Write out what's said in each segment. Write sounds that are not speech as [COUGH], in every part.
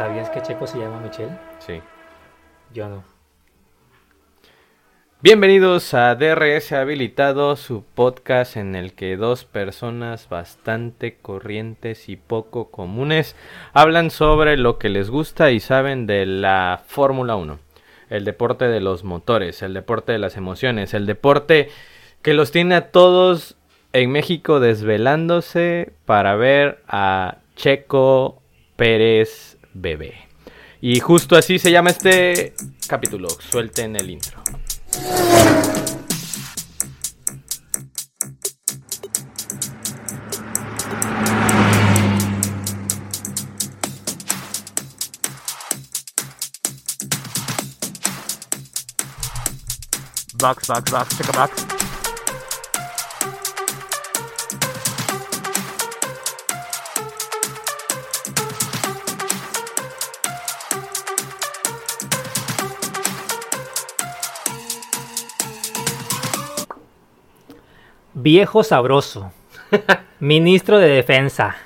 ¿Sabías que Checo se llama Michelle? Sí. Yo no. Bienvenidos a DRS Habilitado, su podcast en el que dos personas bastante corrientes y poco comunes hablan sobre lo que les gusta y saben de la Fórmula 1. El deporte de los motores, el deporte de las emociones, el deporte que los tiene a todos en México desvelándose para ver a Checo Pérez Bebé. Y justo así se llama este capítulo. Suelten el intro. Box, box, box, check box. Viejo sabroso. Ministro de Defensa.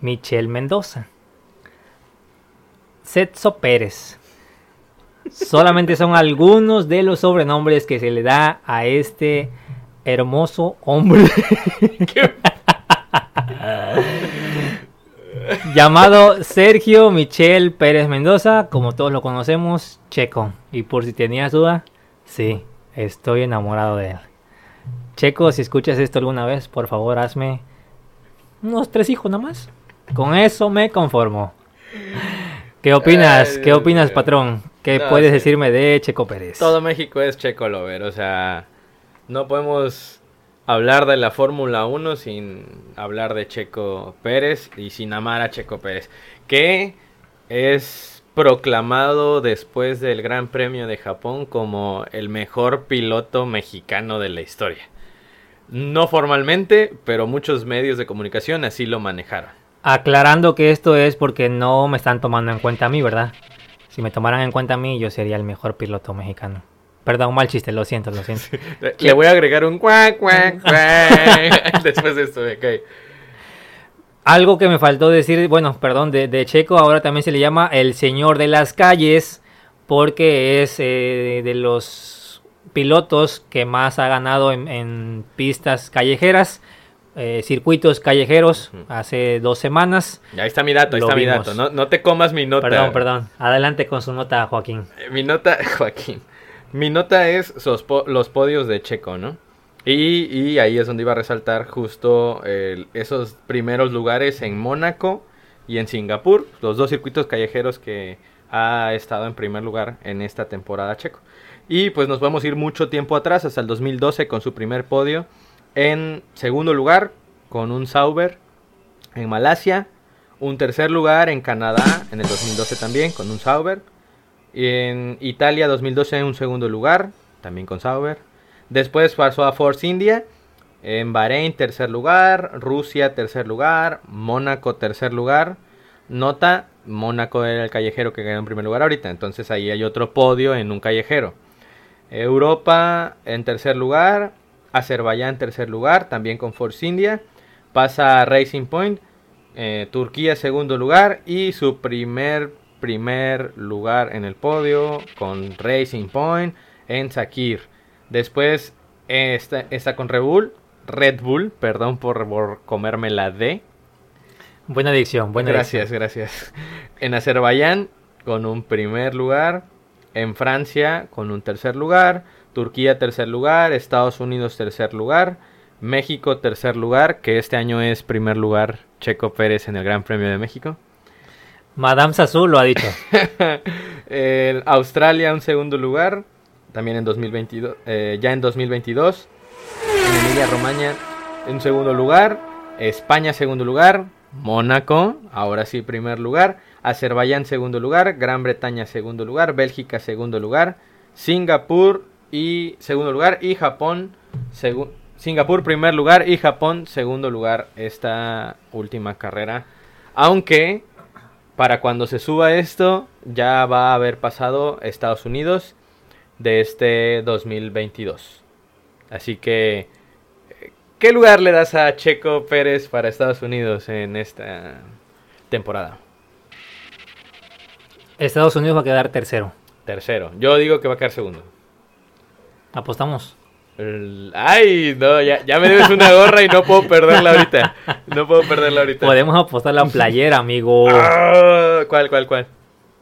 Michelle Mendoza. Setso Pérez. Solamente son algunos de los sobrenombres que se le da a este hermoso hombre. [LAUGHS] Llamado Sergio Michel Pérez Mendoza, como todos lo conocemos, Checo. Y por si tenías duda, sí, estoy enamorado de él. Checo, si escuchas esto alguna vez, por favor hazme unos tres hijos nada más. Con eso me conformo. ¿Qué opinas? ¿Qué opinas, patrón? ¿Qué No, puedes sí. decirme de Checo Pérez? Todo México es Checo Lover, o sea, no podemos hablar de la Fórmula 1 sin hablar de Checo Pérez y sin amar a Checo Pérez, que es proclamado después del Gran Premio de Japón como el mejor piloto mexicano de la historia. No formalmente, pero muchos medios de comunicación así lo manejaron. Aclarando que esto es porque no me están tomando en cuenta a mí, ¿verdad? Si me tomaran en cuenta a mí, yo sería el mejor piloto mexicano. Perdón, mal chiste, lo siento, lo siento. [LAUGHS] Le voy a agregar un cuac, cuac, cuac [LAUGHS] después de esto, ok. Algo que me faltó decir, bueno, perdón, de, de Checo ahora también se le llama el señor de las calles porque es eh, de los pilotos que más ha ganado en, en pistas callejeras, eh, circuitos callejeros, hace dos semanas. Ahí está mi dato, ahí Lo está mi dato. No, no te comas mi nota. Perdón, perdón. Adelante con su nota, Joaquín. Eh, Mi nota, [LAUGHS] Joaquín. Mi nota es los podios de Checo, ¿no? Y, ahí es donde iba a resaltar justo esos primeros lugares en Mónaco y en Singapur, los dos circuitos callejeros que ha estado en primer lugar en esta temporada Checo. Y pues nos a ir mucho tiempo atrás, hasta el 2012 con su primer podio. En segundo lugar, con un Sauber en Malasia. Un tercer lugar en Canadá en el 2012 también, con un Sauber. Y en Italia 2012 en un segundo lugar, también con Sauber. Después pasó a Force India. En Bahrein tercer lugar. Rusia tercer lugar. Mónaco tercer lugar. Nota, Mónaco era el callejero que quedó en primer lugar ahorita. Entonces ahí hay otro podio en un callejero. Europa en tercer lugar. Azerbaiyán tercer lugar, también con Force India. Pasa a Racing Point. eh, Turquía segundo lugar. Y su primer, primer lugar en el podio con Racing Point en Sakir. Después eh, está, está con Red Bull. Red Bull, perdón por, por comerme la D. Buena dicción, buena gracias, gracias. En Azerbaiyán con un primer lugar. En Francia con un tercer lugar. Turquía tercer lugar. Estados Unidos tercer lugar. México tercer lugar, que este año es primer lugar Checo Pérez en el Gran Premio de México. Madame Sassou lo ha dicho. [LAUGHS] Australia un segundo lugar, también en 2022, eh, ya en 2022. En Emilia Romagna un segundo lugar, España segundo lugar, Mónaco, ahora sí primer lugar, Azerbaiyán segundo lugar, Gran Bretaña segundo lugar, Bélgica segundo lugar, Singapur y segundo lugar y Japón segu- Singapur primer lugar y Japón segundo lugar esta última carrera. Aunque para cuando se suba esto ya va a haber pasado Estados Unidos de este 2022. Así que, ¿qué lugar le das a Checo Pérez para Estados Unidos en esta temporada? Estados Unidos va a quedar tercero. Tercero. Yo digo que va a quedar segundo. Apostamos. Ay, no, ya, ya me debes una gorra y no puedo perderla ahorita. No puedo perderla ahorita. Podemos apostar la playera, amigo. Ah, ¿Cuál, cuál, cuál?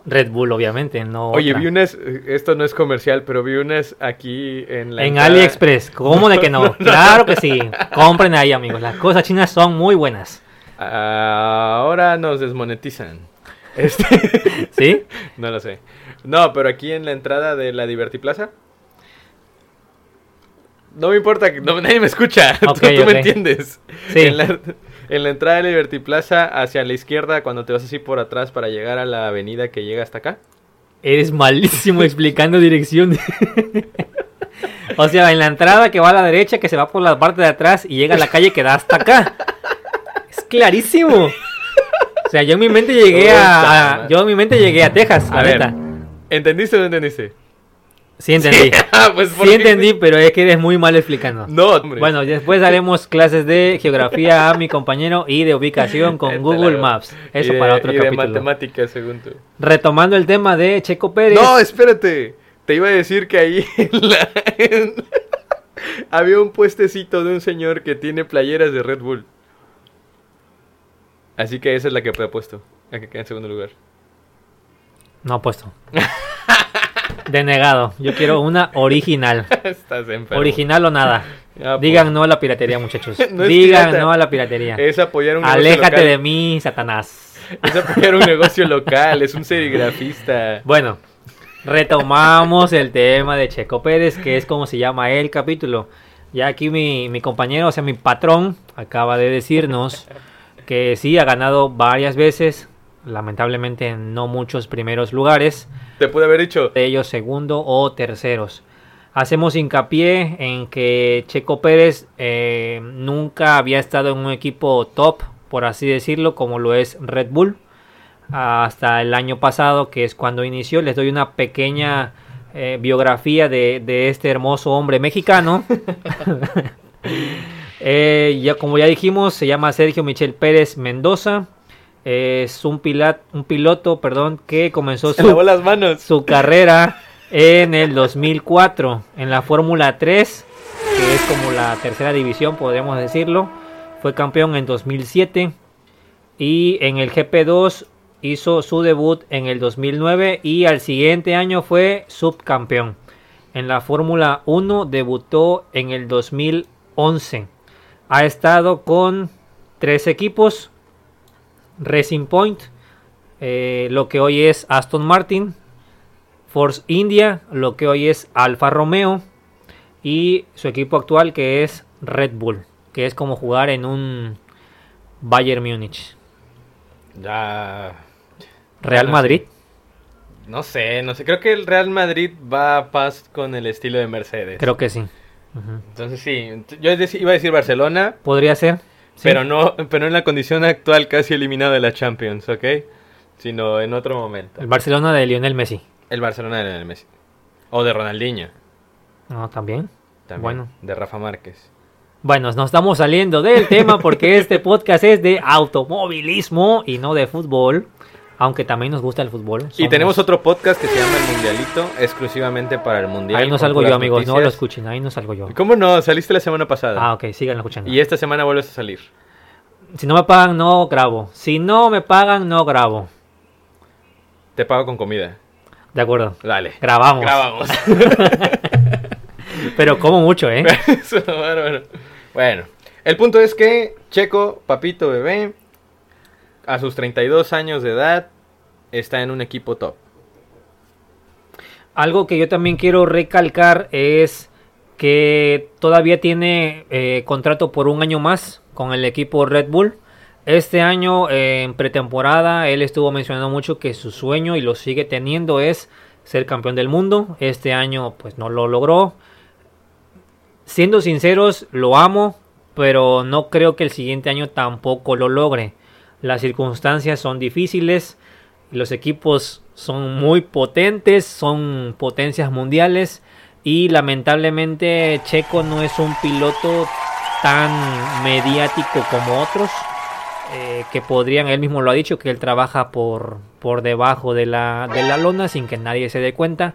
Red Bull, obviamente, no. Oye, otra. vi unas, esto no es comercial, pero vi unas aquí en la En entrada. AliExpress, ¿cómo de que [LAUGHS] no? Claro que sí. Compren ahí, amigos. Las cosas chinas son muy buenas. Ahora nos desmonetizan. Este, [LAUGHS] ¿Sí? [LAUGHS] no lo sé. No, pero aquí en la entrada de la Divertiplaza. No me importa, nadie me escucha. Ok, tú me entiendes. Sí. En la, en la entrada de la Libertiplaza, hacia la izquierda, cuando te vas así por atrás para llegar a la avenida que llega hasta acá. Eres malísimo explicando direcciones. o sea, en la entrada que va a la derecha, que se va por la parte de atrás y llega a la calle que da hasta acá. Es clarísimo. O sea, yo en mi mente llegué a, a- yo en mi mente llegué a Texas, la A ver. neta. ¿Entendiste o no entendiste? Sí entendí. [LAUGHS] Ah, pues, ¿por Sí entendí, pero es que eres muy mal explicando. No, hombre. Bueno, después haremos clases de geografía a mi compañero y de ubicación con [LAUGHS] Google Maps. Eso de- para otro y de capítulo. matemáticas, según tú. Retomando el tema de Checo Pérez. No, espérate. Te iba a decir que ahí [LAUGHS] en la- en- había un puestecito de un señor que tiene playeras de Red Bull. Así que esa es la que he puesto. La que queda en segundo lugar. No apuesto. Denegado. Yo quiero una original. [LAUGHS] Estás enfermo. Original o nada. [LAUGHS] Ah, pues. Digan no a la piratería, muchachos. [LAUGHS] No Digan pirata. no a la piratería. Es apoyar un negocio Aléjate local. de mí, Satanás. Es apoyar un negocio local. Es un serigrafista. Bueno, retomamos el tema de Checo Pérez, que es como se llama el capítulo. Ya aquí mi, mi compañero, o sea, mi patrón, acaba de decirnos que sí, ha ganado varias veces, lamentablemente en no muchos primeros lugares, Te pude haber dicho. de ellos segundo o terceros. Hacemos hincapié en que Checo Pérez eh, nunca había estado en un equipo top, por así decirlo, como lo es Red Bull, hasta el año pasado, que es cuando inició. Les doy una pequeña eh, biografía de, de este hermoso hombre mexicano. [LAUGHS] [LAUGHS] Eh, ya como ya dijimos, se llama Sergio Michel Pérez Mendoza. Es un, pilat- un piloto perdón, que comenzó su, lavó las manos. su carrera en el 2004 en la Fórmula 3, que es como la tercera división, podríamos decirlo. Fue campeón en 2007 y en el GP2 hizo su debut en el 2009 y al siguiente año fue subcampeón. En la Fórmula 1 debutó en el 2011. Ha estado con tres equipos. Racing Point, eh, lo que hoy es Aston Martin, Force India, lo que hoy es Alfa Romeo y su equipo actual que es Red Bull, que es como jugar en un Bayern Múnich. Ya. Real Bueno, Madrid, No sé, no sé. Creo que el Real Madrid va a paz con el estilo de Mercedes. creo que sí. Entonces sí, yo iba a decir Barcelona, Podría ser. Sí. pero no, pero en la condición actual casi eliminado de la Champions, ¿ok? Sino en otro momento. El Barcelona de Lionel Messi. El Barcelona de Lionel Messi. O de Ronaldinho, No, también. también. Bueno. De Rafa Márquez. Bueno, nos estamos saliendo del tema porque este podcast es de automovilismo y no de fútbol. Aunque también nos gusta el fútbol. Y tenemos otro podcast que se llama El Mundialito, exclusivamente para el Mundial. Ahí no salgo yo, amigos. No lo escuchen. Ahí no salgo yo. ¿Cómo no? Saliste la semana pasada. Ah, ok, sigan escuchando. Y esta semana vuelves a salir. Si no me pagan, no grabo. Si no me pagan, no grabo. Te pago con comida. De acuerdo. Dale. Grabamos. Grabamos. [LAUGHS] Pero como mucho, ¿eh? [LAUGHS] Eso, bárbaro. Bueno, el punto es que Checo, papito bebé, a sus 32 años de edad, está en un equipo top. Algo que yo también quiero recalcar es que todavía tiene eh, contrato por un año más con el equipo Red Bull. Este año eh, en pretemporada él estuvo mencionando mucho que su sueño y lo sigue teniendo es ser campeón del mundo. Este año pues no lo logró. Siendo sinceros, lo amo, pero no creo que el siguiente año tampoco lo logre. Las circunstancias son difíciles, los equipos son muy potentes, son potencias mundiales y lamentablemente Checo no es un piloto tan mediático como otros. eh, que podrían, él mismo lo ha dicho, que él trabaja por, por debajo de la, de la lona sin que nadie se dé cuenta.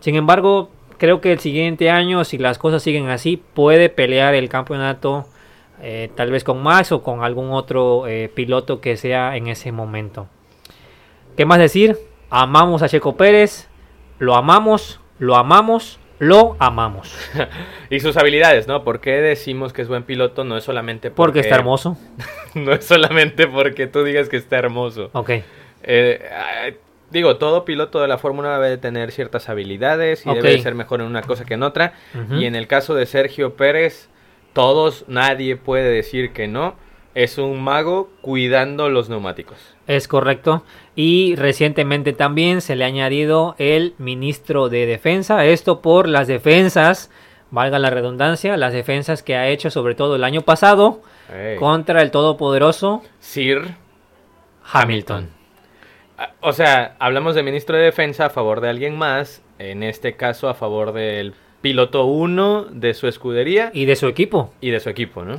Sin embargo, creo que el siguiente año, si las cosas siguen así, puede pelear el campeonato eh, tal vez con Max o con algún otro eh, piloto que sea en ese momento. ¿Qué más decir? Amamos a Checo Pérez, lo amamos, lo amamos, lo amamos. [LAUGHS] y sus habilidades, ¿no? ¿Por qué decimos que es buen piloto? No es solamente porque, porque está hermoso. [LAUGHS] no es solamente porque tú digas que está hermoso. Ok. Eh, digo, todo piloto de la Fórmula debe tener ciertas habilidades y debe ser mejor en una cosa que en otra. Y en el caso de Sergio Pérez, todos, nadie puede decir que no. Es un mago cuidando los neumáticos. Es correcto. Y recientemente también se le ha añadido el ministro de Defensa. Esto por las defensas, valga la redundancia, las defensas que ha hecho sobre todo el año pasado contra el todopoderoso Sir Hamilton. Ah, o sea, hablamos de ministro de Defensa a favor de alguien más, en este caso a favor del piloto 1 de su escudería. Y de su equipo. Y de su equipo, ¿no?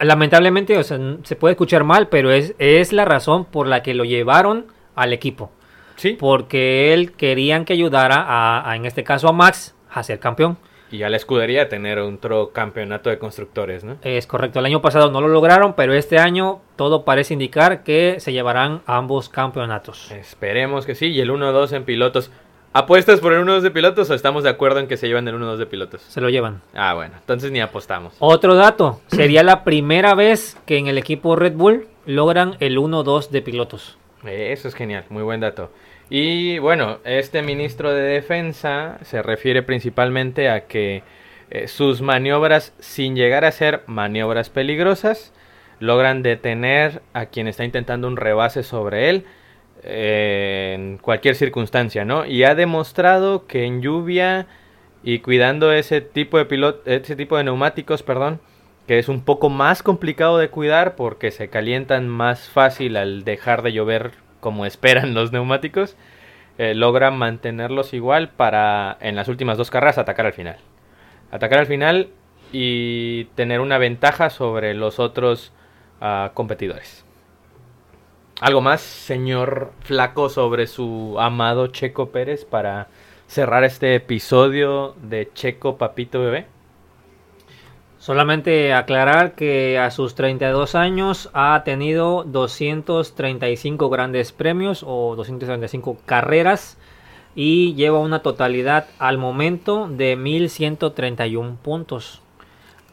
Lamentablemente, o sea, se puede escuchar mal, pero es, es la razón por la que lo llevaron al equipo. Sí. Porque él querían que ayudara a, en este caso a Max a ser campeón. Y a la escudería a tener otro campeonato de constructores, ¿no? Es correcto. El año pasado no lo lograron, pero este año todo parece indicar que se llevarán ambos campeonatos. Esperemos que sí. Y el 1-2 en pilotos. ¿Apuestas por el 1-2 de pilotos o estamos de acuerdo en que se llevan el 1-2 de pilotos? Se lo llevan. Ah, bueno, entonces ni apostamos. Otro dato, sería la primera vez que en el equipo Red Bull logran el 1-2 de pilotos. Eso es genial, muy buen dato. Y bueno, este ministro de Defensa se refiere principalmente a que eh, sus maniobras, sin llegar a ser maniobras peligrosas, logran detener a quien está intentando un rebase sobre él en cualquier circunstancia, ¿no? Y ha demostrado que en lluvia y cuidando ese tipo de pilot ese tipo de neumáticos, perdón, que es un poco más complicado de cuidar porque se calientan más fácil al dejar de llover como esperan los neumáticos, eh, logran mantenerlos igual para en las últimas dos carreras atacar al final. Atacar al final y tener una ventaja sobre los otros uh, competidores. ¿Algo más, señor Flaco, sobre su amado Checo Pérez para cerrar este episodio de Checo Papito Bebé? Solamente aclarar que a sus 32 años ha tenido 235 grandes premios o 235 carreras y lleva una totalidad al momento de 1131 puntos,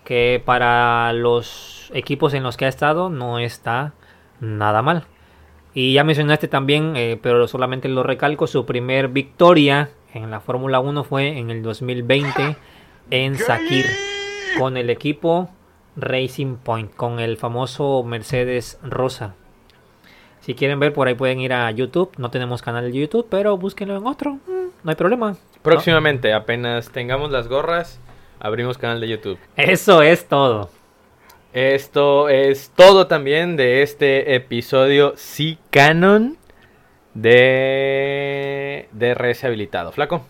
que para los equipos en los que ha estado no está nada mal. Y ya mencionaste también, eh, pero solamente lo recalco, su primer victoria en la Fórmula 1 fue en el 2020 en Sakir con el equipo Racing Point, con el famoso Mercedes Rosa. Si quieren ver, por ahí pueden ir a YouTube. No tenemos canal de YouTube, pero búsquenlo en otro. Mm, no hay problema. Próximamente, apenas tengamos las gorras, abrimos canal de YouTube. Eso es todo. Esto es todo también de este episodio sí canon de de Habilitado. Flaco.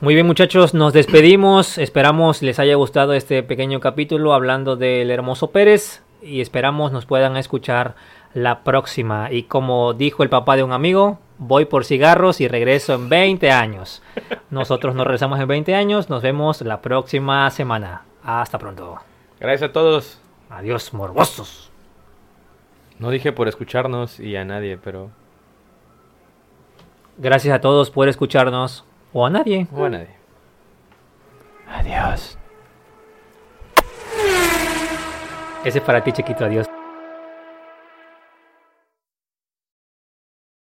Muy bien muchachos, nos despedimos. Esperamos les haya gustado este pequeño capítulo hablando del hermoso Pérez y esperamos nos puedan escuchar la próxima. Y como dijo el papá de un amigo, voy por cigarros y regreso en 20 años. Nosotros nos regresamos en 20 años, nos vemos la próxima semana. Hasta pronto. Gracias a todos. Adiós, morbosos. No dije por escucharnos y a nadie, pero... Gracias a todos por escucharnos. O a nadie. O a nadie. Adiós. Ese es para ti, chiquito. Adiós.